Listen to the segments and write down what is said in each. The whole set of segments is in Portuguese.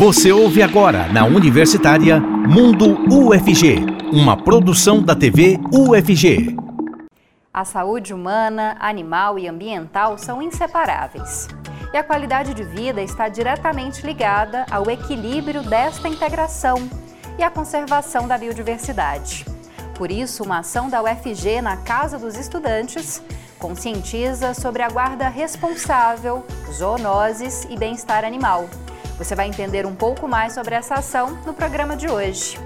Você ouve agora na Universitária Mundo UFG, uma produção da TV UFG. A saúde humana, animal e ambiental são inseparáveis. E a qualidade de vida está diretamente ligada ao equilíbrio desta integração e à conservação da biodiversidade. Por isso, uma ação da UFG na Casa dos Estudantes conscientiza sobre a guarda responsável, zoonoses e bem-estar animal você vai entender um pouco mais sobre essa ação no programa de hoje.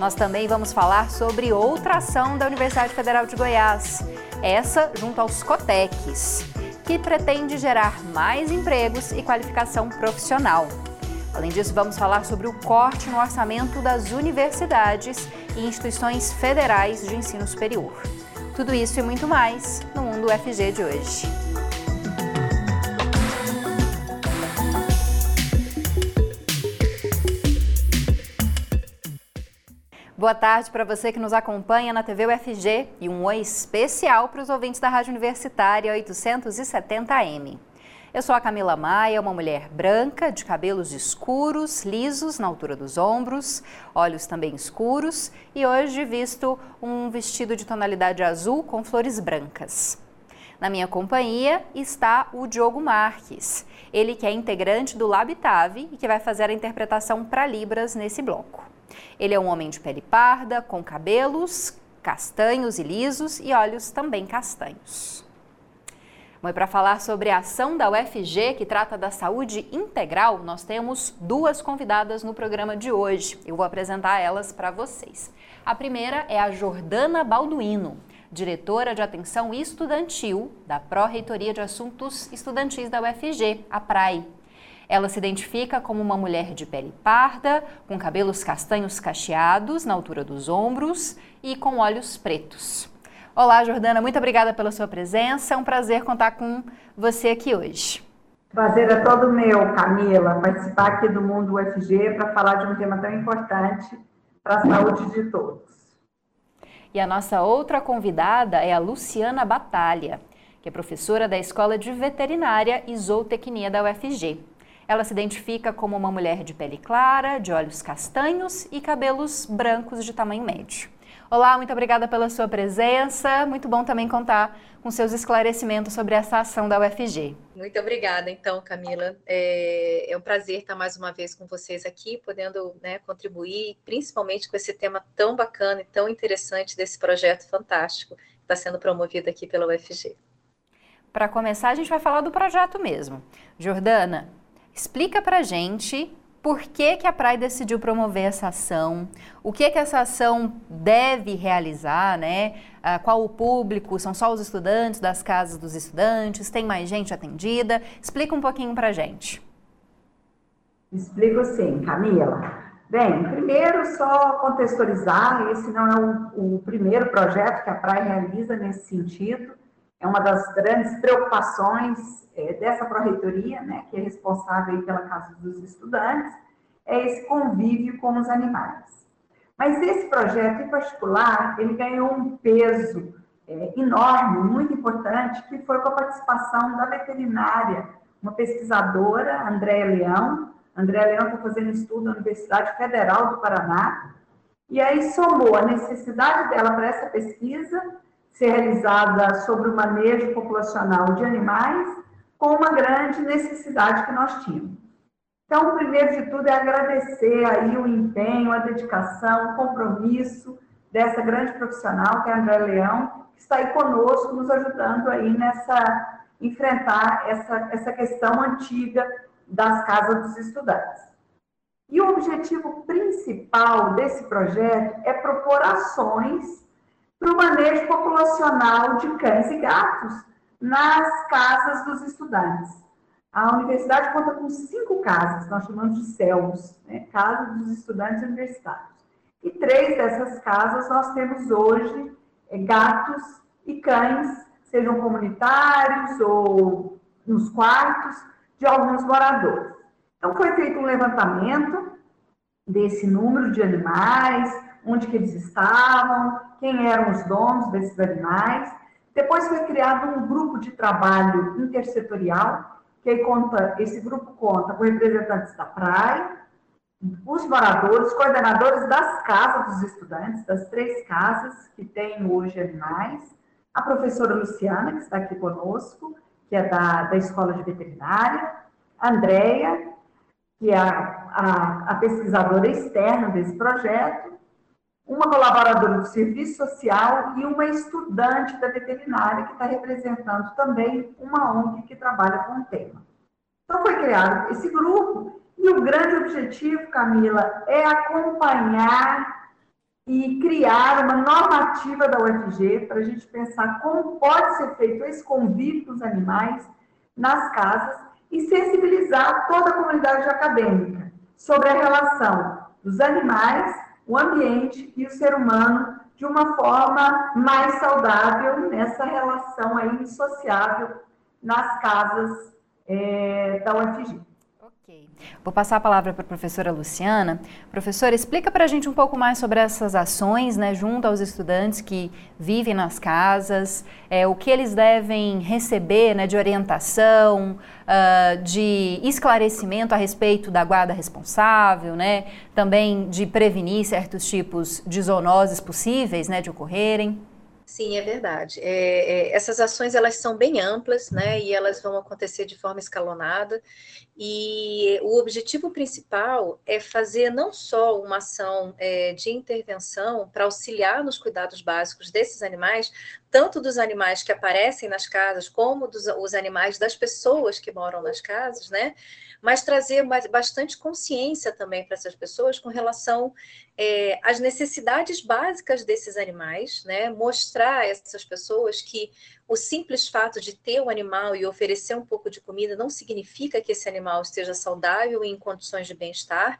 Nós também vamos falar sobre outra ação da Universidade Federal de Goiás, essa junto aos Cotecs, que pretende gerar mais empregos e qualificação profissional. Além disso, vamos falar sobre o corte no orçamento das universidades e instituições federais de ensino superior. Tudo isso e muito mais no Mundo UFG de hoje. Boa tarde para você que nos acompanha na TV UFG e um oi especial para os ouvintes da Rádio Universitária 870M. Eu sou a Camila Maia, uma mulher branca, de cabelos escuros, lisos na altura dos ombros, olhos também escuros e hoje visto um vestido de tonalidade azul com flores brancas. Na minha companhia está o Diogo Marques, ele que é integrante do Labitave e que vai fazer a interpretação para Libras nesse bloco. Ele é um homem de pele parda, com cabelos castanhos e lisos e olhos também castanhos. Bom, para falar sobre a ação da UFG que trata da saúde integral, nós temos duas convidadas no programa de hoje. Eu vou apresentar elas para vocês. A primeira é a Jordana Balduino, diretora de atenção estudantil da Pró-Reitoria de Assuntos Estudantis da UFG, a PRAE. Ela se identifica como uma mulher de pele parda, com cabelos castanhos cacheados na altura dos ombros e com olhos pretos. Olá, Jordana, muito obrigada pela sua presença. É um prazer contar com você aqui hoje. Prazer é todo meu, Camila, participar aqui do Mundo UFG para falar de um tema tão importante para a saúde de todos. E a nossa outra convidada é a Luciana Batalha, que é professora da Escola de Veterinária e Zootecnia da UFG. Ela se identifica como uma mulher de pele clara, de olhos castanhos e cabelos brancos de tamanho médio. Olá, muito obrigada pela sua presença. Muito bom também contar com seus esclarecimentos sobre essa ação da UFG. Muito obrigada, então, Camila. É, é um prazer estar mais uma vez com vocês aqui, podendo né, contribuir, principalmente com esse tema tão bacana e tão interessante desse projeto fantástico que está sendo promovido aqui pela UFG. Para começar, a gente vai falar do projeto mesmo. Jordana, Explica pra gente por que, que a Praia decidiu promover essa ação, o que que essa ação deve realizar, né? Ah, qual o público? São só os estudantes das casas dos estudantes? Tem mais gente atendida? Explica um pouquinho pra gente. Explico sim, Camila. Bem, primeiro só contextualizar, esse não é o, o primeiro projeto que a Praia realiza nesse sentido, é uma das grandes preocupações é, dessa pró-reitoria, né, que é responsável pela Casa dos Estudantes, é esse convívio com os animais. Mas esse projeto em particular, ele ganhou um peso é, enorme, muito importante, que foi com a participação da veterinária, uma pesquisadora, Andréa Leão. Andréa Leão está fazendo estudo na Universidade Federal do Paraná, e aí somou a necessidade dela para essa pesquisa ser realizada sobre o manejo populacional de animais com uma grande necessidade que nós tínhamos. Então, primeiro de tudo é agradecer aí o empenho, a dedicação, o compromisso dessa grande profissional, que é a André Leão, que está aí conosco, nos ajudando aí nessa, enfrentar essa, essa questão antiga das casas dos estudantes. E o objetivo principal desse projeto é propor ações para o manejo populacional de cães e gatos nas casas dos estudantes. A universidade conta com cinco casas, nós chamamos de CELS, né? Casa dos Estudantes Universitários. E três dessas casas nós temos hoje é, gatos e cães, sejam comunitários ou nos quartos de alguns moradores. Então foi feito um levantamento desse número de animais, onde que eles estavam, quem eram os donos desses animais, depois foi criado um grupo de trabalho intersetorial, que conta, esse grupo conta com representantes da praia, os moradores, coordenadores das casas dos estudantes, das três casas que têm hoje animais, a professora Luciana, que está aqui conosco, que é da, da Escola de Veterinária, a Andrea, que é a, a, a pesquisadora externa desse projeto, uma colaboradora do serviço social e uma estudante da veterinária que está representando também uma ONG que trabalha com o tema. Então foi criado esse grupo e o grande objetivo, Camila, é acompanhar e criar uma normativa da UFG para a gente pensar como pode ser feito esse convívio com os animais nas casas e sensibilizar toda a comunidade acadêmica sobre a relação dos animais, o ambiente e o ser humano de uma forma mais saudável nessa relação aí insociável nas casas é, da UFG. Ok. Vou passar a palavra para a professora Luciana. Professora, explica para a gente um pouco mais sobre essas ações, né, junto aos estudantes que vivem nas casas, é, o que eles devem receber né, de orientação, uh, de esclarecimento a respeito da guarda responsável, né, também de prevenir certos tipos de zoonoses possíveis né, de ocorrerem. Sim, é verdade. É, é, essas ações elas são bem amplas, né? E elas vão acontecer de forma escalonada. E o objetivo principal é fazer não só uma ação é, de intervenção para auxiliar nos cuidados básicos desses animais, tanto dos animais que aparecem nas casas, como dos os animais das pessoas que moram nas casas, né? Mas trazer bastante consciência também para essas pessoas com relação é, às necessidades básicas desses animais, né? Mostrar a essas pessoas que o simples fato de ter um animal e oferecer um pouco de comida não significa que esse animal esteja saudável e em condições de bem-estar.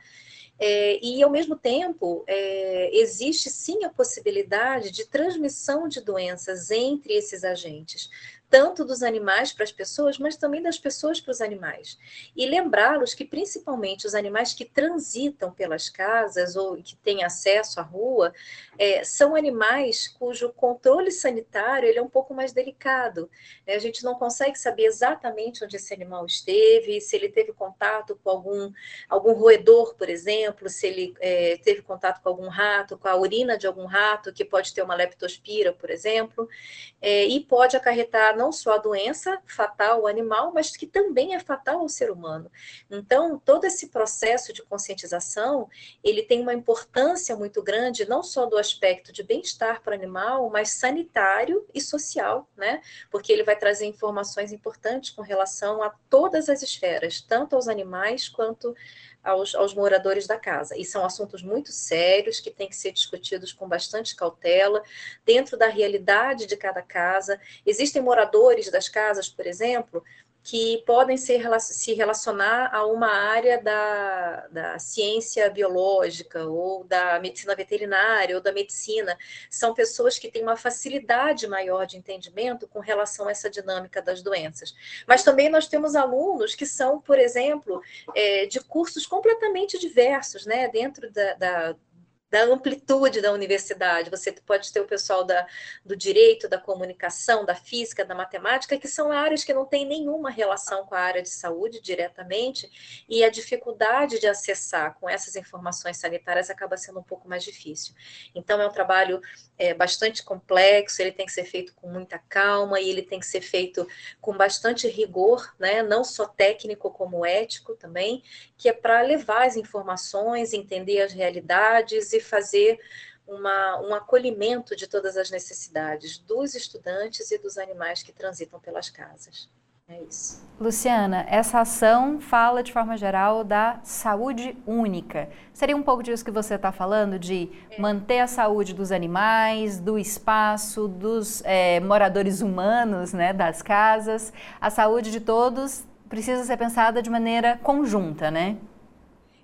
É, e, ao mesmo tempo, é, existe sim a possibilidade de transmissão de doenças entre esses agentes tanto dos animais para as pessoas, mas também das pessoas para os animais. E lembrá-los que, principalmente, os animais que transitam pelas casas ou que têm acesso à rua, é, são animais cujo controle sanitário ele é um pouco mais delicado. Né? A gente não consegue saber exatamente onde esse animal esteve, se ele teve contato com algum, algum roedor, por exemplo, se ele é, teve contato com algum rato, com a urina de algum rato, que pode ter uma leptospira, por exemplo, é, e pode acarretar não só a doença fatal ao animal, mas que também é fatal ao ser humano. Então, todo esse processo de conscientização, ele tem uma importância muito grande, não só do aspecto de bem-estar para o animal, mas sanitário e social, né? Porque ele vai trazer informações importantes com relação a todas as esferas, tanto aos animais quanto aos, aos, moradores da casa. E são assuntos muito sérios que têm que ser discutidos com bastante cautela, dentro da realidade de cada casa. Existem moradores das casas, por exemplo, que podem se relacionar a uma área da, da ciência biológica, ou da medicina veterinária, ou da medicina. São pessoas que têm uma facilidade maior de entendimento com relação a essa dinâmica das doenças. Mas também nós temos alunos que são, por exemplo, é, de cursos completamente diversos, né, dentro da, da da amplitude da universidade. Você pode ter o pessoal da, do direito, da comunicação, da física, da matemática, que são áreas que não têm nenhuma relação com a área de saúde diretamente, e a dificuldade de acessar com essas informações sanitárias acaba sendo um pouco mais difícil. Então, é um trabalho é, bastante complexo, ele tem que ser feito com muita calma, e ele tem que ser feito com bastante rigor, né? não só técnico como ético também, que é para levar as informações, entender as realidades e fazer uma, um acolhimento de todas as necessidades dos estudantes e dos animais que transitam pelas casas. É isso. Luciana, essa ação fala de forma geral da saúde única. Seria um pouco disso que você está falando, de é. manter a saúde dos animais, do espaço, dos é, moradores humanos né, das casas. A saúde de todos precisa ser pensada de maneira conjunta, né?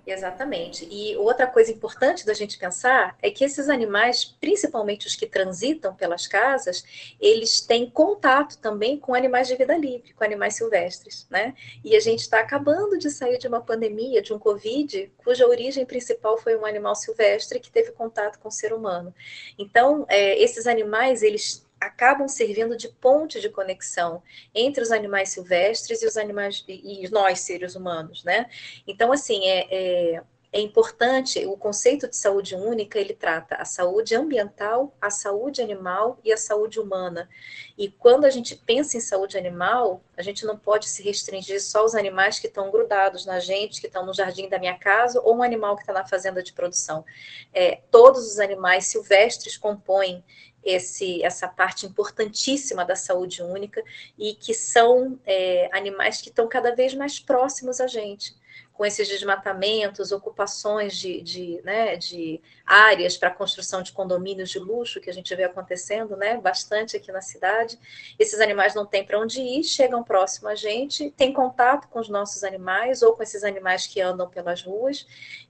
Exatamente. E outra coisa importante da gente pensar é que esses animais, principalmente os que transitam pelas casas, eles têm contato também com animais de vida livre, com animais silvestres, né? E a gente está acabando de sair de uma pandemia, de um Covid, cuja origem principal foi um animal silvestre que teve contato com o ser humano. Então, é, esses animais, eles acabam servindo de ponte de conexão entre os animais silvestres e os animais e nós seres humanos, né? Então assim é, é é importante, o conceito de saúde única, ele trata a saúde ambiental, a saúde animal e a saúde humana. E quando a gente pensa em saúde animal, a gente não pode se restringir só aos animais que estão grudados na gente, que estão no jardim da minha casa, ou um animal que está na fazenda de produção. É, todos os animais silvestres compõem esse, essa parte importantíssima da saúde única e que são é, animais que estão cada vez mais próximos a gente com esses desmatamentos, ocupações de, de, né, de áreas para a construção de condomínios de luxo que a gente vê acontecendo, né, bastante aqui na cidade. Esses animais não têm para onde ir, chegam próximo a gente, têm contato com os nossos animais ou com esses animais que andam pelas ruas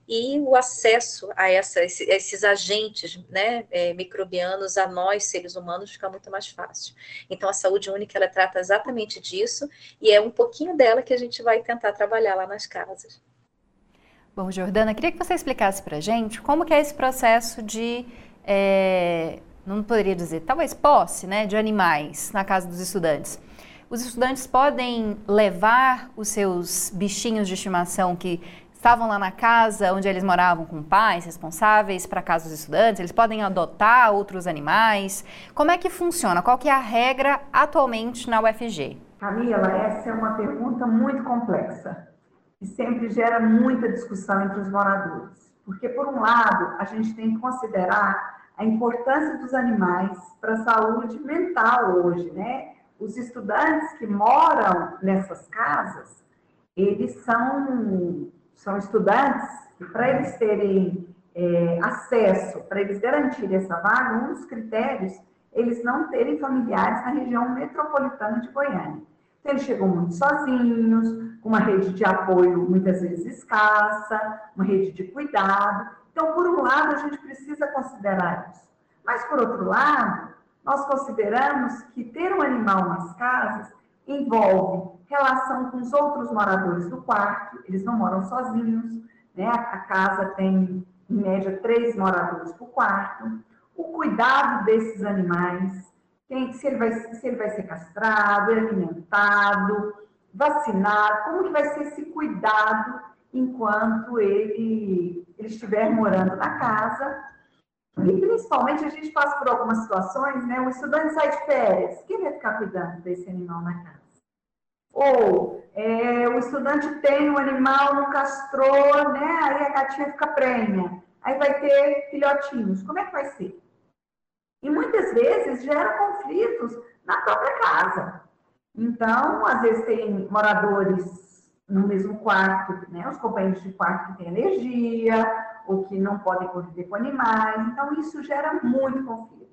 e o acesso a, essa, esses agentes né, é, microbianos a nós, seres humanos, fica muito mais fácil. Então, a saúde única, ela trata exatamente disso e é um pouquinho dela que a gente vai tentar trabalhar lá nas casas. Bom, Jordana, queria que você explicasse para a gente como que é esse processo de, é, não poderia dizer, talvez posse, né, de animais na casa dos estudantes. Os estudantes podem levar os seus bichinhos de estimação que estavam lá na casa onde eles moravam com pais responsáveis para casa dos estudantes, eles podem adotar outros animais. Como é que funciona? Qual que é a regra atualmente na UFG? Camila, essa é uma pergunta muito complexa e sempre gera muita discussão entre os moradores. Porque, por um lado, a gente tem que considerar a importância dos animais para a saúde mental hoje, né? Os estudantes que moram nessas casas, eles são, são estudantes que, para eles terem é, acesso, para eles garantirem essa vaga, um dos critérios, eles não terem familiares na região metropolitana de Goiânia. Então, eles chegam muito sozinhos, uma rede de apoio muitas vezes escassa, uma rede de cuidado. Então, por um lado, a gente precisa considerar isso. Mas, por outro lado, nós consideramos que ter um animal nas casas envolve relação com os outros moradores do quarto, eles não moram sozinhos, né? A casa tem, em média, três moradores por quarto. O cuidado desses animais, se, ele vai, se ele vai ser castrado, alimentado, vacinado, como que vai ser esse cuidado enquanto ele, ele estiver morando na casa. E principalmente a gente passa por algumas situações, né? O estudante sai de férias, quem vai ficar cuidando desse animal na casa? Ou é, o estudante tem um animal, não castrou, né? Aí a gatinha fica prenha. Aí vai ter filhotinhos. Como é que vai ser? E muitas vezes gera conflitos na própria casa. Então, às vezes tem moradores no mesmo quarto, né? Os companheiros de quarto que têm alergia ou que não podem conviver com animais. Então, isso gera muito conflito.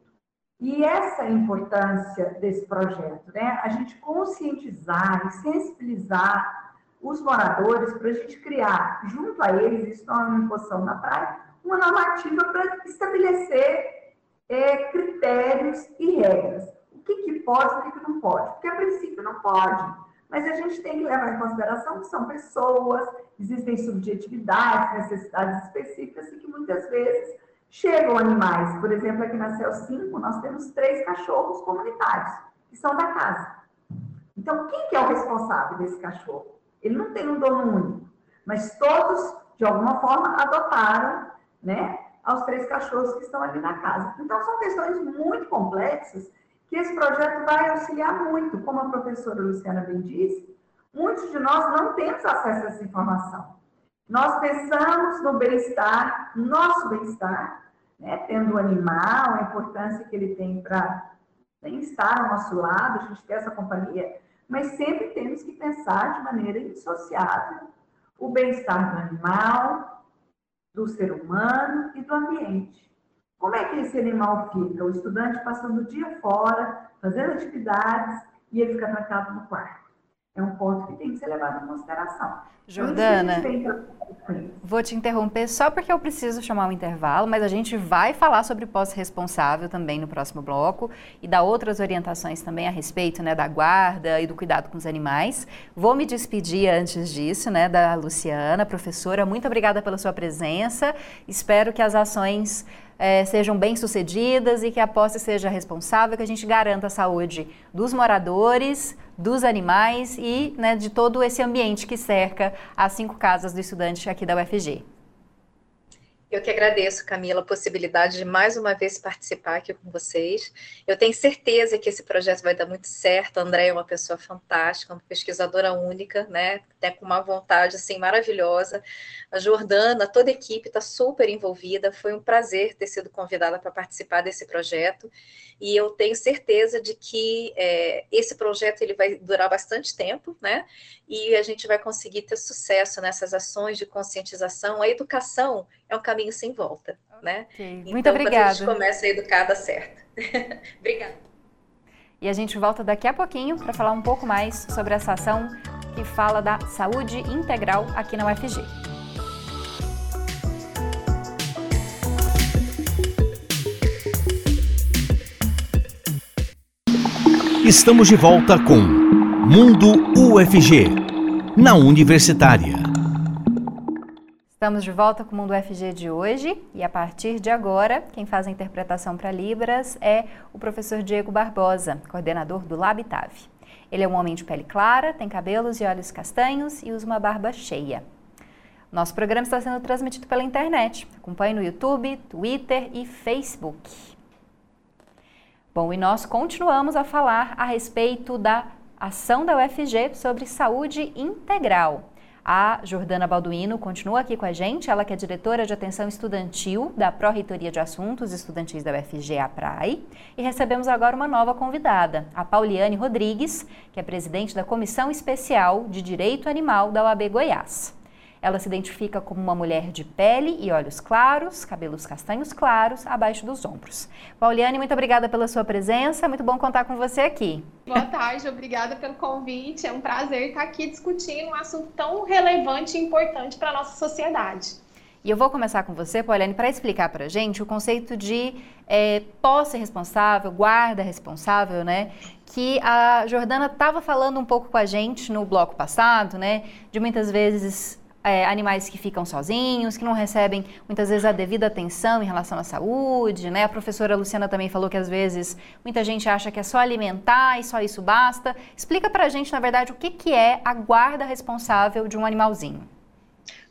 E essa é a importância desse projeto, né? A gente conscientizar e sensibilizar os moradores para a gente criar, junto a eles, isso é uma imposição na praia, uma normativa para estabelecer é, critérios e regras o que, que pode o que, que não pode. Porque a princípio não pode. Mas a gente tem que levar em consideração que são pessoas, existem subjetividades, necessidades específicas e que muitas vezes chegam animais. Por exemplo, aqui na CEL 5, nós temos três cachorros comunitários, que são da casa. Então, quem que é o responsável desse cachorro? Ele não tem um dono único, mas todos, de alguma forma, adotaram, né, aos três cachorros que estão ali na casa. Então, são questões muito complexas que esse projeto vai auxiliar muito. Como a professora Luciana bem disse, muitos de nós não temos acesso a essa informação. Nós pensamos no bem-estar, nosso bem-estar, né? tendo o animal, a importância que ele tem para estar ao nosso lado, a gente ter essa companhia, mas sempre temos que pensar de maneira indissociável o bem-estar do animal, do ser humano e do ambiente. Como é que esse animal fica? O estudante passando o dia fora, fazendo atividades, e ele fica trancado no quarto. É um ponto que tem que ser levado em consideração. Então, Jordana, vou te interromper só porque eu preciso chamar um intervalo, mas a gente vai falar sobre pós-responsável também no próximo bloco e dar outras orientações também a respeito né, da guarda e do cuidado com os animais. Vou me despedir antes disso, né, da Luciana, professora. Muito obrigada pela sua presença. Espero que as ações é, sejam bem-sucedidas e que a posse seja responsável, que a gente garanta a saúde dos moradores, dos animais e né, de todo esse ambiente que cerca as cinco casas do estudante aqui da UFG. Eu que agradeço, Camila, a possibilidade de mais uma vez participar aqui com vocês. Eu tenho certeza que esse projeto vai dar muito certo. A André é uma pessoa fantástica, uma pesquisadora única, né? Até com uma vontade assim maravilhosa. A Jordana, toda a equipe está super envolvida. Foi um prazer ter sido convidada para participar desse projeto. E eu tenho certeza de que é, esse projeto ele vai durar bastante tempo, né? E a gente vai conseguir ter sucesso nessas ações de conscientização. A educação é um caminho sem volta, né? Okay. Então, Muito obrigada. a gente começa a educar, dá certo. obrigada. E a gente volta daqui a pouquinho para falar um pouco mais sobre essa ação que fala da saúde integral aqui na UFG. Estamos de volta com Mundo UFG, na Universitária. Estamos de volta com o Mundo UFG de hoje e a partir de agora, quem faz a interpretação para Libras é o professor Diego Barbosa, coordenador do Labitave. Ele é um homem de pele clara, tem cabelos e olhos castanhos e usa uma barba cheia. Nosso programa está sendo transmitido pela internet. Acompanhe no YouTube, Twitter e Facebook. Bom, e nós continuamos a falar a respeito da ação da UFG sobre saúde integral. A Jordana Balduino continua aqui com a gente, ela que é diretora de atenção estudantil da Pró-Reitoria de Assuntos Estudantis da UFG, a e recebemos agora uma nova convidada, a Pauliane Rodrigues, que é presidente da Comissão Especial de Direito Animal da OAB Goiás. Ela se identifica como uma mulher de pele e olhos claros, cabelos castanhos claros, abaixo dos ombros. Pauliane, muito obrigada pela sua presença, muito bom contar com você aqui. Boa tarde, obrigada pelo convite. É um prazer estar aqui discutindo um assunto tão relevante e importante para a nossa sociedade. E eu vou começar com você, Pauliane, para explicar para a gente o conceito de é, posse responsável, guarda responsável, né? Que a Jordana estava falando um pouco com a gente no bloco passado, né? De muitas vezes é, animais que ficam sozinhos, que não recebem muitas vezes a devida atenção em relação à saúde, né? A professora Luciana também falou que às vezes muita gente acha que é só alimentar e só isso basta. Explica pra gente, na verdade, o que, que é a guarda responsável de um animalzinho.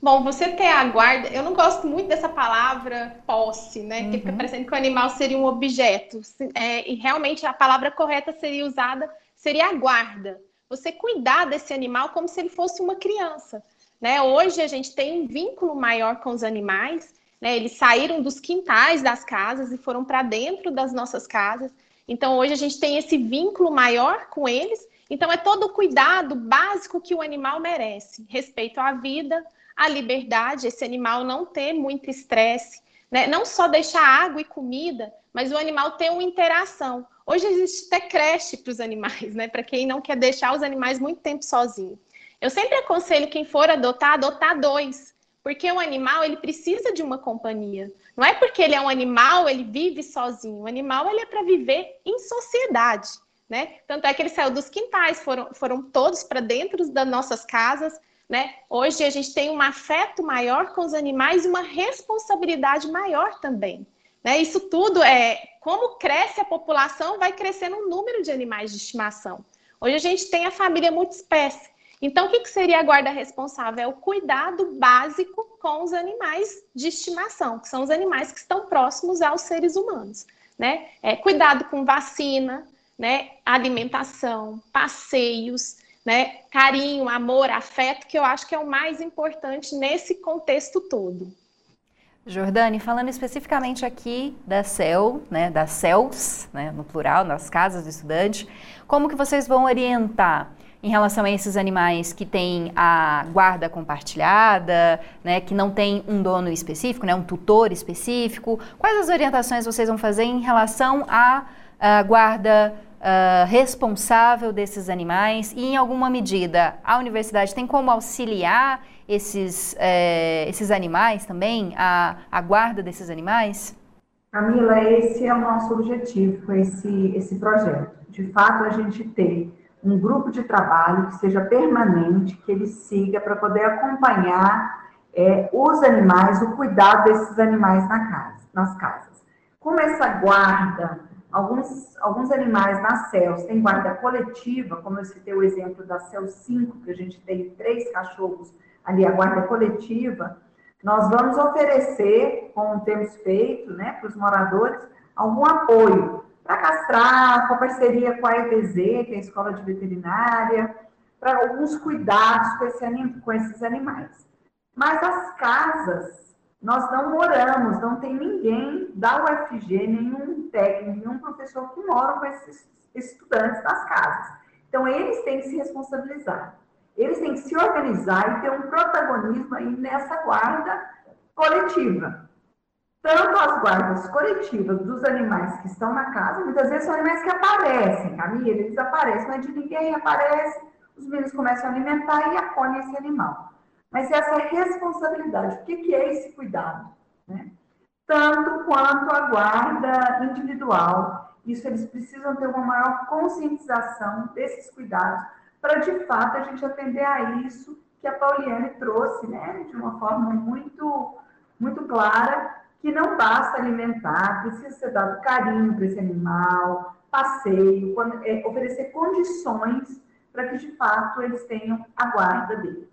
Bom, você ter a guarda, eu não gosto muito dessa palavra posse, né? Uhum. Que fica uhum. parecendo que o animal seria um objeto. É, e realmente a palavra correta seria usada, seria a guarda. Você cuidar desse animal como se ele fosse uma criança. Né? Hoje a gente tem um vínculo maior com os animais, né? eles saíram dos quintais das casas e foram para dentro das nossas casas. Então hoje a gente tem esse vínculo maior com eles. Então é todo o cuidado básico que o animal merece, respeito à vida, à liberdade, esse animal não ter muito estresse, né? não só deixar água e comida, mas o animal ter uma interação. Hoje existe até creche para os animais, né? Para quem não quer deixar os animais muito tempo sozinhos. Eu sempre aconselho quem for adotar, adotar dois, porque o animal ele precisa de uma companhia. Não é porque ele é um animal, ele vive sozinho. O animal ele é para viver em sociedade, né? Tanto é que ele saiu dos quintais, foram, foram todos para dentro das nossas casas, né? Hoje a gente tem um afeto maior com os animais e uma responsabilidade maior também. Né? Isso tudo é como cresce a população, vai crescendo o número de animais de estimação. Hoje a gente tem a família multiespécie. Então, o que, que seria a guarda responsável? É o cuidado básico com os animais de estimação, que são os animais que estão próximos aos seres humanos. Né? É, cuidado com vacina, né? alimentação, passeios, né? carinho, amor, afeto, que eu acho que é o mais importante nesse contexto todo. Jordane, falando especificamente aqui da CEL, né, das CELs, né, no plural, nas casas do estudante, como que vocês vão orientar em relação a esses animais que têm a guarda compartilhada, né, que não tem um dono específico, né, um tutor específico? Quais as orientações vocês vão fazer em relação à, à guarda uh, responsável desses animais? E, em alguma medida, a universidade tem como auxiliar esses, eh, esses animais também, a, a guarda desses animais? Camila, esse é o nosso objetivo esse, esse projeto. De fato, a gente tem um grupo de trabalho que seja permanente, que ele siga para poder acompanhar é, os animais, o cuidado desses animais na casa, nas casas. Como essa guarda, alguns, alguns animais nas céus têm guarda coletiva, como eu citei o exemplo da CEL 5, que a gente tem três cachorros ali, a guarda coletiva, Nós vamos oferecer, como temos feito, né, para os moradores, algum apoio para castrar, com a parceria com a EVZ, que é a Escola de Veterinária, para alguns cuidados com, esse, com esses animais. Mas as casas, nós não moramos, não tem ninguém da UFG, nenhum técnico, nenhum professor que mora com esses estudantes das casas. Então, eles têm que se responsabilizar. Eles têm que se organizar e ter um protagonismo aí nessa guarda coletiva. Tanto as guardas coletivas dos animais que estão na casa, muitas vezes são animais que aparecem, Camila, eles aparecem, mas de ninguém aparece, os meninos começam a alimentar e acolhem esse animal. Mas essa responsabilidade, o que é esse cuidado? Né? Tanto quanto a guarda individual, isso eles precisam ter uma maior conscientização desses cuidados, para de fato a gente atender a isso que a Pauliane trouxe, né, de uma forma muito, muito clara, que não basta alimentar, precisa ser dado carinho para esse animal, passeio, é, oferecer condições para que de fato eles tenham a guarda deles.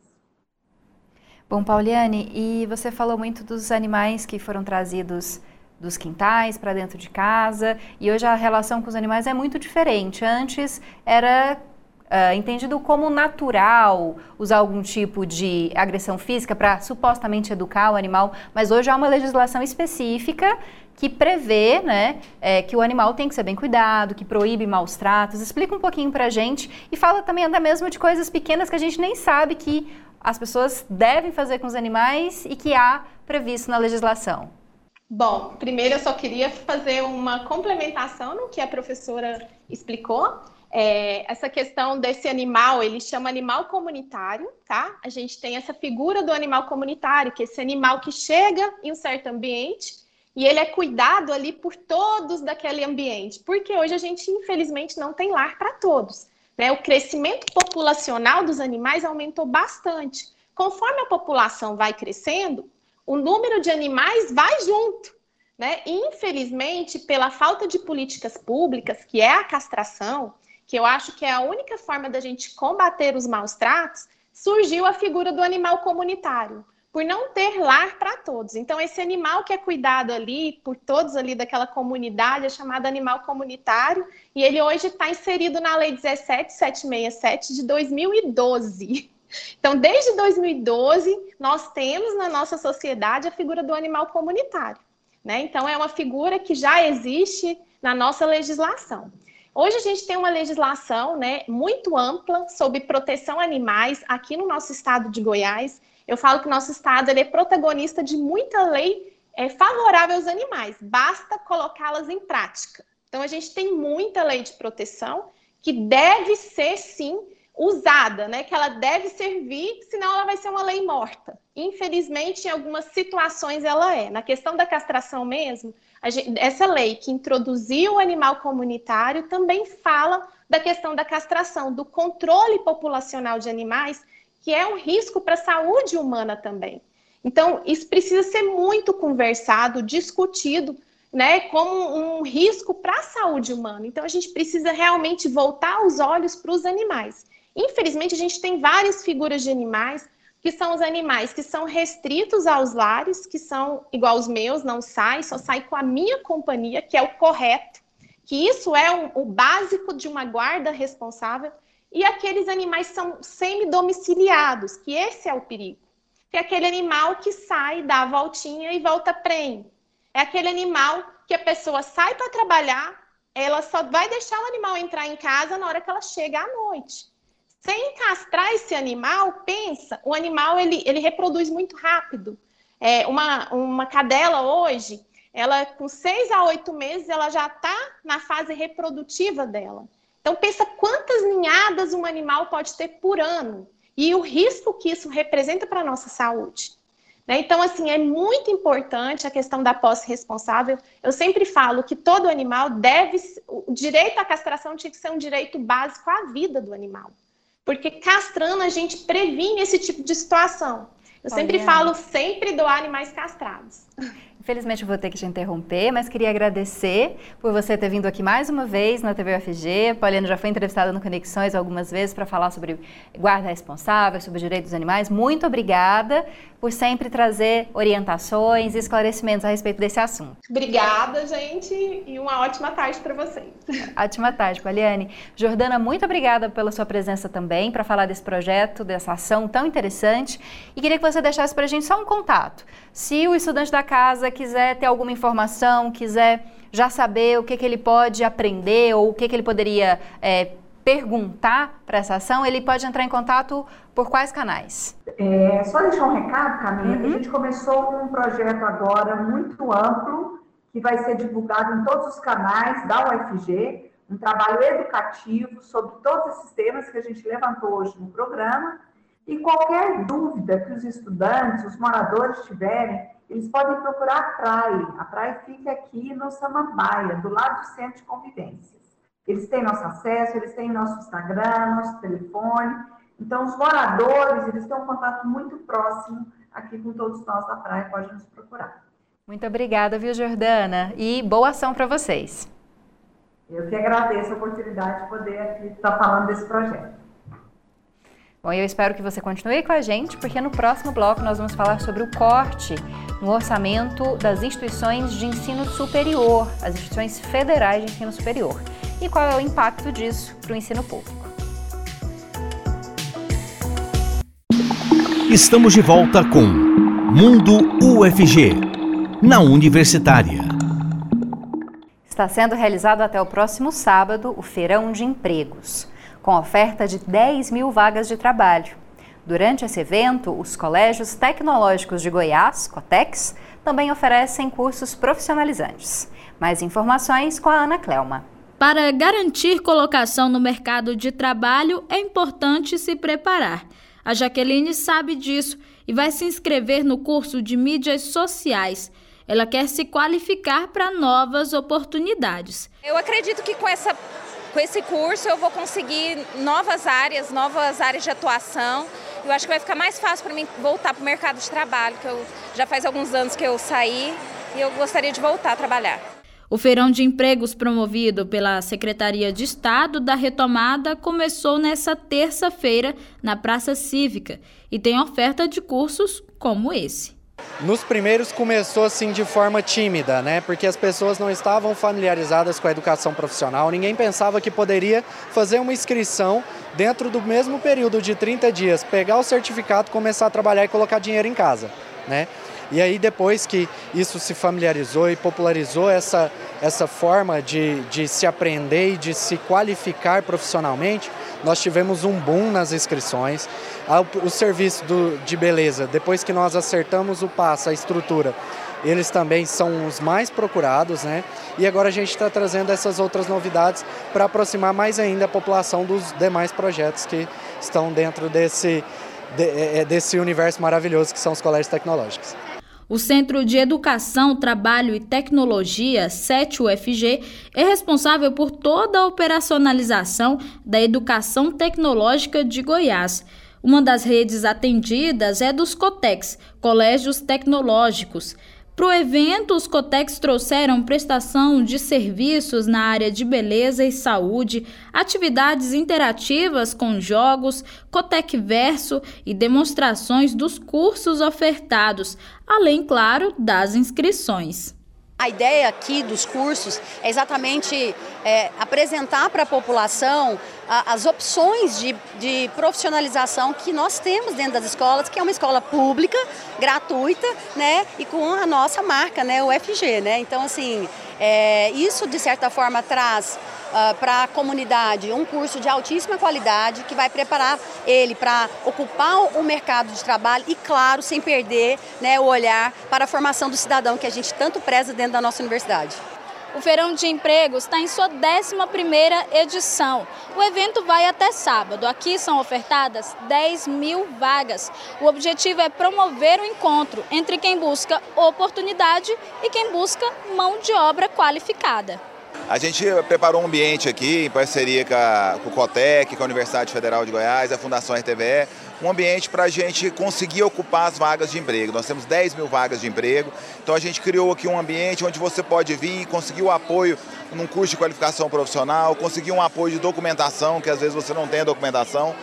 Bom, Pauliane, e você falou muito dos animais que foram trazidos dos quintais para dentro de casa, e hoje a relação com os animais é muito diferente. Antes era Uh, entendido como natural usar algum tipo de agressão física para supostamente educar o animal, mas hoje há uma legislação específica que prevê né, é, que o animal tem que ser bem cuidado, que proíbe maus tratos. Explica um pouquinho para a gente e fala também até mesmo de coisas pequenas que a gente nem sabe que as pessoas devem fazer com os animais e que há previsto na legislação. Bom, primeiro eu só queria fazer uma complementação no que a professora explicou. É, essa questão desse animal, ele chama animal comunitário, tá? A gente tem essa figura do animal comunitário, que é esse animal que chega em um certo ambiente e ele é cuidado ali por todos daquele ambiente, porque hoje a gente, infelizmente, não tem lar para todos. Né? O crescimento populacional dos animais aumentou bastante. Conforme a população vai crescendo, o número de animais vai junto. Né? Infelizmente, pela falta de políticas públicas, que é a castração, que eu acho que é a única forma da gente combater os maus tratos, surgiu a figura do animal comunitário, por não ter lar para todos. Então, esse animal que é cuidado ali por todos ali daquela comunidade é chamado animal comunitário, e ele hoje está inserido na Lei 17767 de 2012. Então, desde 2012, nós temos na nossa sociedade a figura do animal comunitário. Né? Então, é uma figura que já existe na nossa legislação. Hoje a gente tem uma legislação né, muito ampla sobre proteção a animais aqui no nosso estado de Goiás. Eu falo que nosso estado é protagonista de muita lei é, favorável aos animais, basta colocá-las em prática. Então a gente tem muita lei de proteção que deve ser sim usada, né? Que ela deve servir, senão ela vai ser uma lei morta. Infelizmente, em algumas situações ela é. Na questão da castração mesmo, gente, essa lei que introduziu o animal comunitário também fala da questão da castração, do controle populacional de animais, que é um risco para a saúde humana também. Então, isso precisa ser muito conversado, discutido, né, como um risco para a saúde humana. Então, a gente precisa realmente voltar os olhos para os animais. Infelizmente, a gente tem várias figuras de animais, que são os animais que são restritos aos lares, que são igual os meus, não sai, só sai com a minha companhia, que é o correto, que isso é um, o básico de uma guarda responsável, e aqueles animais são semi-domiciliados, que esse é o perigo. Que é aquele animal que sai, dá a voltinha e volta prêmio. É aquele animal que a pessoa sai para trabalhar, ela só vai deixar o animal entrar em casa na hora que ela chega à noite. Sem castrar esse animal, pensa, o animal ele, ele reproduz muito rápido. É, uma, uma cadela hoje, ela com seis a oito meses, ela já está na fase reprodutiva dela. Então pensa quantas ninhadas um animal pode ter por ano e o risco que isso representa para a nossa saúde. Né? Então, assim, é muito importante a questão da posse responsável. Eu sempre falo que todo animal deve. O direito à castração tinha que ser um direito básico à vida do animal. Porque castrando a gente previne esse tipo de situação. Eu sempre falo, sempre doar animais castrados. Infelizmente eu vou ter que te interromper, mas queria agradecer por você ter vindo aqui mais uma vez na TV UFG. A Poliana já foi entrevistada no Conexões algumas vezes para falar sobre guarda responsável, sobre direitos dos animais. Muito obrigada por sempre trazer orientações e esclarecimentos a respeito desse assunto. Obrigada, gente, e uma ótima tarde para vocês. Ótima tarde, Poliane. Jordana, muito obrigada pela sua presença também para falar desse projeto, dessa ação tão interessante. E queria que você deixasse para a gente só um contato. Se o estudante da casa quiser ter alguma informação, quiser já saber o que, que ele pode aprender ou o que, que ele poderia é, perguntar para essa ação, ele pode entrar em contato por quais canais? É, só deixar um recado, Camila, uhum. a gente começou um projeto agora muito amplo, que vai ser divulgado em todos os canais da UFG, um trabalho educativo sobre todos esses temas que a gente levantou hoje no programa. E qualquer dúvida que os estudantes, os moradores tiverem, eles podem procurar a PRAE. A PRAE fica aqui no Samambaia, do lado do Centro de Convivência. Eles têm nosso acesso, eles têm nosso Instagram, nosso telefone. Então, os moradores, eles têm um contato muito próximo aqui com todos nós da praia, pode nos procurar. Muito obrigada, viu, Jordana? E boa ação para vocês. Eu que agradeço a oportunidade de poder aqui estar falando desse projeto. Bom, eu espero que você continue com a gente, porque no próximo bloco nós vamos falar sobre o corte no orçamento das instituições de ensino superior, as instituições federais de ensino superior e qual é o impacto disso para o ensino público. Estamos de volta com Mundo UFG, na Universitária. Está sendo realizado até o próximo sábado o Feirão de Empregos, com oferta de 10 mil vagas de trabalho. Durante esse evento, os colégios tecnológicos de Goiás, Cotex, também oferecem cursos profissionalizantes. Mais informações com a Ana Clelma. Para garantir colocação no mercado de trabalho, é importante se preparar. A Jaqueline sabe disso e vai se inscrever no curso de mídias sociais. Ela quer se qualificar para novas oportunidades. Eu acredito que com, essa, com esse curso eu vou conseguir novas áreas, novas áreas de atuação. Eu acho que vai ficar mais fácil para mim voltar para o mercado de trabalho, que eu já faz alguns anos que eu saí e eu gostaria de voltar a trabalhar. O feirão de empregos promovido pela Secretaria de Estado da Retomada começou nesta terça-feira na Praça Cívica e tem oferta de cursos como esse. Nos primeiros começou assim de forma tímida, né? Porque as pessoas não estavam familiarizadas com a educação profissional, ninguém pensava que poderia fazer uma inscrição dentro do mesmo período de 30 dias, pegar o certificado, começar a trabalhar e colocar dinheiro em casa, né? E aí depois que isso se familiarizou e popularizou essa, essa forma de, de se aprender e de se qualificar profissionalmente, nós tivemos um boom nas inscrições. O serviço do, de beleza, depois que nós acertamos o passo, a estrutura, eles também são os mais procurados, né? E agora a gente está trazendo essas outras novidades para aproximar mais ainda a população dos demais projetos que estão dentro desse, de, é, desse universo maravilhoso que são os colégios tecnológicos. O Centro de Educação, Trabalho e Tecnologia, 7UFG, é responsável por toda a operacionalização da educação tecnológica de Goiás. Uma das redes atendidas é dos COTEX, Colégios Tecnológicos. Para o evento, os Cotex trouxeram prestação de serviços na área de beleza e saúde, atividades interativas com jogos, Cotec Verso e demonstrações dos cursos ofertados, além, claro, das inscrições. A ideia aqui dos cursos é exatamente é, apresentar para a população as opções de, de, profissionalização que nós temos dentro das escolas, que é uma escola pública, gratuita, né, e com a nossa marca, né, o FG, né. Então, assim, é, isso de certa forma traz uh, para a comunidade um curso de altíssima qualidade que vai preparar ele para ocupar o mercado de trabalho e, claro, sem perder né, o olhar para a formação do cidadão que a gente tanto preza dentro da nossa universidade. O Feirão de Empregos está em sua 11ª edição. O evento vai até sábado. Aqui são ofertadas 10 mil vagas. O objetivo é promover o encontro entre quem busca oportunidade e quem busca mão de obra qualificada. A gente preparou um ambiente aqui em parceria com, a, com o COTEC, com a Universidade Federal de Goiás, a Fundação RTVE, um ambiente para a gente conseguir ocupar as vagas de emprego. Nós temos 10 mil vagas de emprego, então a gente criou aqui um ambiente onde você pode vir, conseguir o apoio num curso de qualificação profissional, conseguir um apoio de documentação, que às vezes você não tem documentação.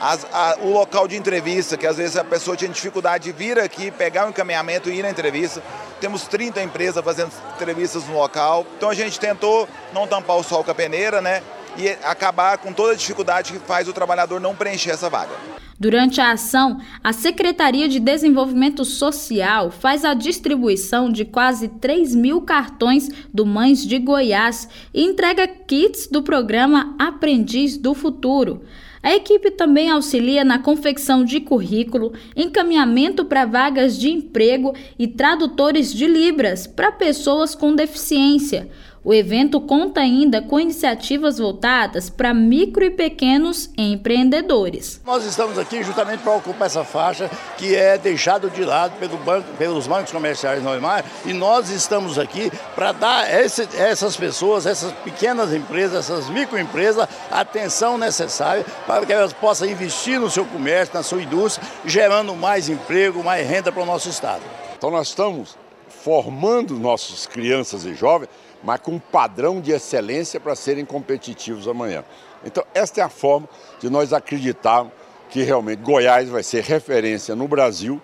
As, a, o local de entrevista, que às vezes a pessoa tinha dificuldade de vir aqui, pegar o um encaminhamento e ir na entrevista. Temos 30 empresas fazendo entrevistas no local. Então a gente tentou não tampar o sol com a peneira, né? E acabar com toda a dificuldade que faz o trabalhador não preencher essa vaga. Durante a ação, a Secretaria de Desenvolvimento Social faz a distribuição de quase 3 mil cartões do Mães de Goiás e entrega kits do programa Aprendiz do Futuro. A equipe também auxilia na confecção de currículo, encaminhamento para vagas de emprego e tradutores de Libras para pessoas com deficiência. O evento conta ainda com iniciativas voltadas para micro e pequenos empreendedores. Nós estamos aqui justamente para ocupar essa faixa que é deixado de lado pelo banco, pelos bancos comerciais normais e nós estamos aqui para dar esse, essas pessoas, essas pequenas empresas, essas microempresas, a atenção necessária para que elas possam investir no seu comércio, na sua indústria, gerando mais emprego, mais renda para o nosso Estado. Então nós estamos formando nossas crianças e jovens mas com um padrão de excelência para serem competitivos amanhã. Então, esta é a forma de nós acreditarmos que realmente Goiás vai ser referência no Brasil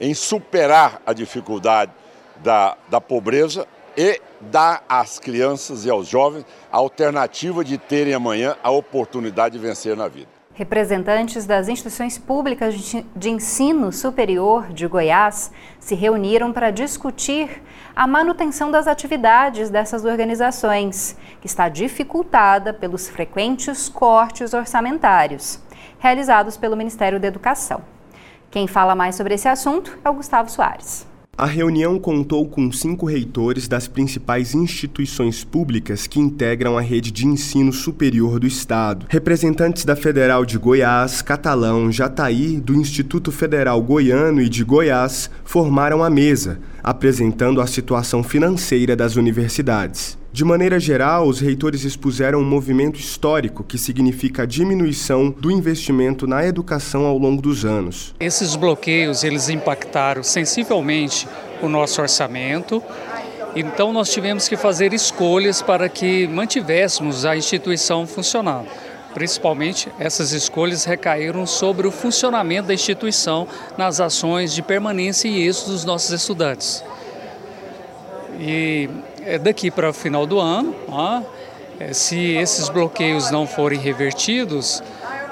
em superar a dificuldade da, da pobreza e dar às crianças e aos jovens a alternativa de terem amanhã a oportunidade de vencer na vida. Representantes das instituições públicas de ensino superior de Goiás se reuniram para discutir a manutenção das atividades dessas organizações, que está dificultada pelos frequentes cortes orçamentários realizados pelo Ministério da Educação. Quem fala mais sobre esse assunto é o Gustavo Soares. A reunião contou com cinco reitores das principais instituições públicas que integram a rede de ensino superior do Estado, representantes da Federal de Goiás, Catalão, Jataí, do Instituto Federal Goiano e de Goiás formaram a mesa, apresentando a situação financeira das universidades. De maneira geral, os reitores expuseram um movimento histórico que significa a diminuição do investimento na educação ao longo dos anos. Esses bloqueios, eles impactaram sensivelmente o nosso orçamento. Então nós tivemos que fazer escolhas para que mantivéssemos a instituição funcionando. Principalmente essas escolhas recaíram sobre o funcionamento da instituição nas ações de permanência e êxito dos nossos estudantes. E daqui para o final do ano, ó, é, se esses bloqueios não forem revertidos,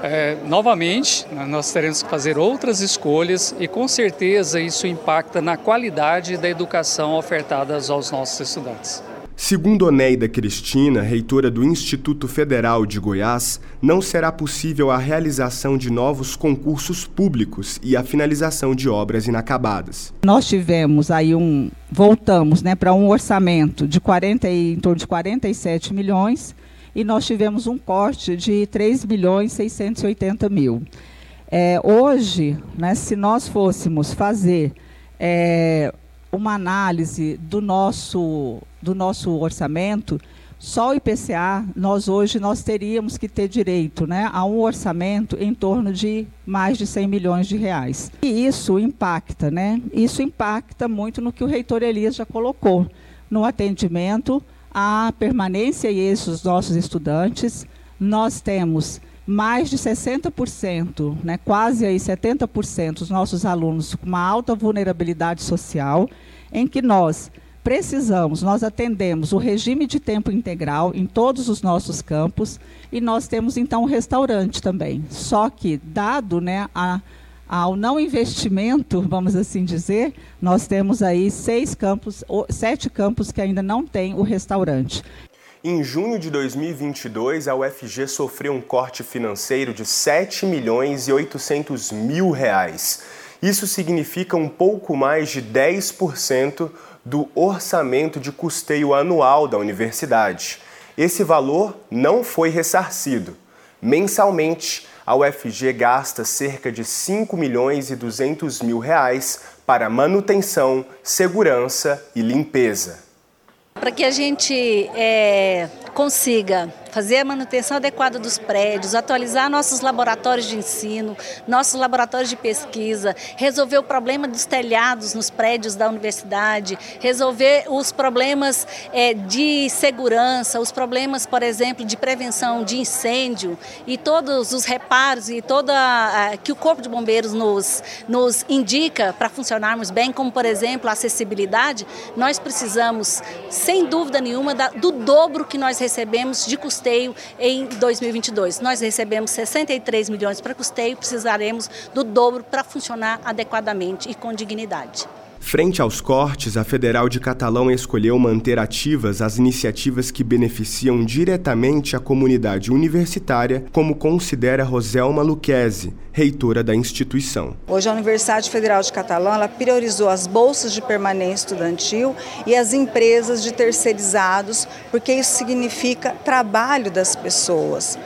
é, novamente né, nós teremos que fazer outras escolhas e com certeza isso impacta na qualidade da educação ofertada aos nossos estudantes. Segundo Oneida Cristina, reitora do Instituto Federal de Goiás, não será possível a realização de novos concursos públicos e a finalização de obras inacabadas. Nós tivemos aí um, voltamos né, para um orçamento de 40, em torno de 47 milhões e nós tivemos um corte de 3 milhões 680 mil. É, hoje, né, se nós fôssemos fazer é, uma análise do nosso, do nosso orçamento, só o IPCA, nós hoje nós teríamos que ter direito né, a um orçamento em torno de mais de 100 milhões de reais. E isso impacta, né? Isso impacta muito no que o reitor Elias já colocou, no atendimento à permanência e êxito dos nossos estudantes. Nós temos mais de 60%, né, quase aí 70% dos nossos alunos com uma alta vulnerabilidade social, em que nós precisamos, nós atendemos o regime de tempo integral em todos os nossos campos e nós temos então um restaurante também. Só que, dado né, a, ao não investimento, vamos assim dizer, nós temos aí seis campos, sete campos que ainda não têm o restaurante. Em junho de 2022, a UFG sofreu um corte financeiro de 7 milhões e 800 mil reais. Isso significa um pouco mais de 10% do orçamento de custeio anual da universidade. Esse valor não foi ressarcido. Mensalmente, a UFG gasta cerca de 5 milhões e 200 mil reais para manutenção, segurança e limpeza para que a gente é, consiga fazer a manutenção adequada dos prédios, atualizar nossos laboratórios de ensino, nossos laboratórios de pesquisa, resolver o problema dos telhados nos prédios da universidade, resolver os problemas é, de segurança, os problemas, por exemplo, de prevenção de incêndio e todos os reparos e toda a, que o Corpo de Bombeiros nos, nos indica para funcionarmos bem, como por exemplo a acessibilidade, nós precisamos, sem dúvida nenhuma, da, do dobro que nós recebemos de custeio em 2022. Nós recebemos 63 milhões para custeio, precisaremos do dobro para funcionar adequadamente e com dignidade. Frente aos cortes, a Federal de Catalão escolheu manter ativas as iniciativas que beneficiam diretamente a comunidade universitária, como considera Roselma Luquezzi, reitora da instituição. Hoje a Universidade Federal de Catalão ela priorizou as bolsas de permanência estudantil e as empresas de terceirizados, porque isso significa trabalho das pessoas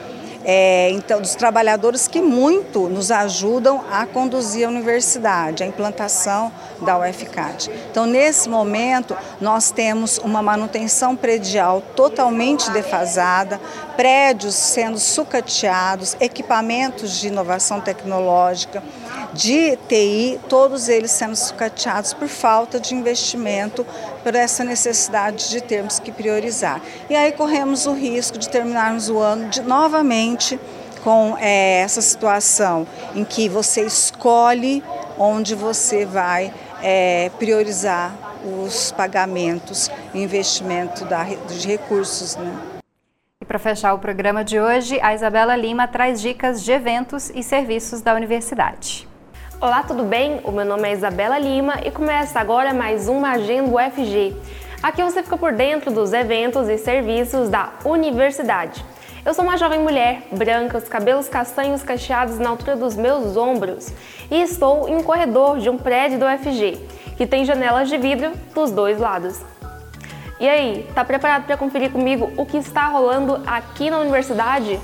é, então, dos trabalhadores que muito nos ajudam a conduzir a universidade, a implantação da UFCAT. Então, nesse momento, nós temos uma manutenção predial totalmente defasada, prédios sendo sucateados, equipamentos de inovação tecnológica, de TI, todos eles sendo sucateados por falta de investimento, por essa necessidade de termos que priorizar. E aí corremos o risco de terminarmos o ano de, novamente com é, essa situação em que você escolhe onde você vai é, priorizar os pagamentos e investimento da, de recursos. Né? E para fechar o programa de hoje, a Isabela Lima traz dicas de eventos e serviços da universidade. Olá, tudo bem? O meu nome é Isabela Lima e começa agora mais uma Agenda UFG. Aqui você fica por dentro dos eventos e serviços da universidade. Eu sou uma jovem mulher, branca, os cabelos castanhos cacheados na altura dos meus ombros e estou em um corredor de um prédio do UFG, que tem janelas de vidro dos dois lados. E aí, tá preparado para conferir comigo o que está rolando aqui na universidade?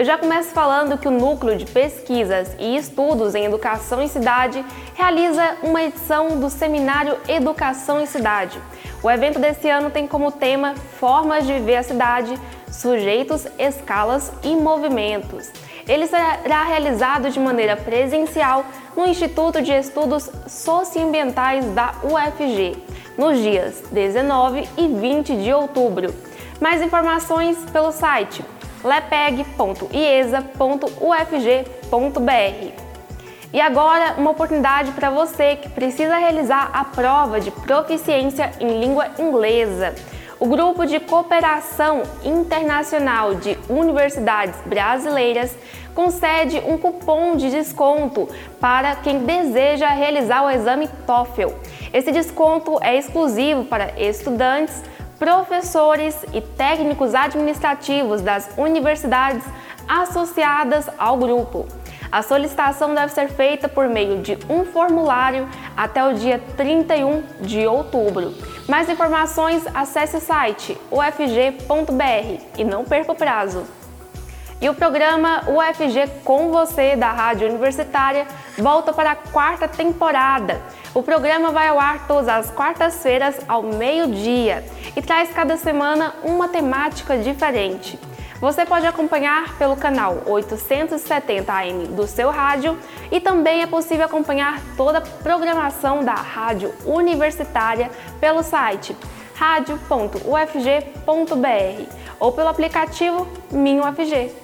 Eu já começo falando que o Núcleo de Pesquisas e Estudos em Educação em Cidade realiza uma edição do seminário Educação em Cidade. O evento desse ano tem como tema Formas de Viver a Cidade, Sujeitos, Escalas e Movimentos. Ele será realizado de maneira presencial no Instituto de Estudos Socioambientais da UFG, nos dias 19 e 20 de outubro. Mais informações pelo site lepeg.iesa.ufg.br. E agora, uma oportunidade para você que precisa realizar a prova de proficiência em língua inglesa. O Grupo de Cooperação Internacional de Universidades Brasileiras concede um cupom de desconto para quem deseja realizar o exame TOEFL. Esse desconto é exclusivo para estudantes professores e técnicos administrativos das universidades associadas ao grupo. A solicitação deve ser feita por meio de um formulário até o dia 31 de outubro. Mais informações, acesse o site ufg.br e não perca o prazo. E o programa UFG com você da Rádio Universitária volta para a quarta temporada. O programa vai ao ar todas as quartas-feiras ao meio-dia e traz cada semana uma temática diferente. Você pode acompanhar pelo canal 870 AM do seu rádio e também é possível acompanhar toda a programação da Rádio Universitária pelo site radio.ufg.br ou pelo aplicativo MinUFG.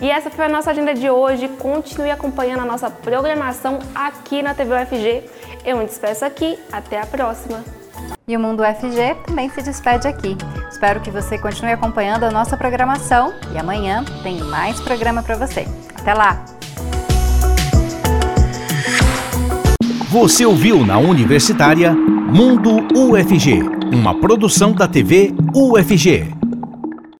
E essa foi a nossa agenda de hoje. Continue acompanhando a nossa programação aqui na TV UFG. Eu me despeço aqui. Até a próxima. E o Mundo UFG também se despede aqui. Espero que você continue acompanhando a nossa programação e amanhã tem mais programa para você. Até lá! Você ouviu na Universitária Mundo UFG, uma produção da TV UFG.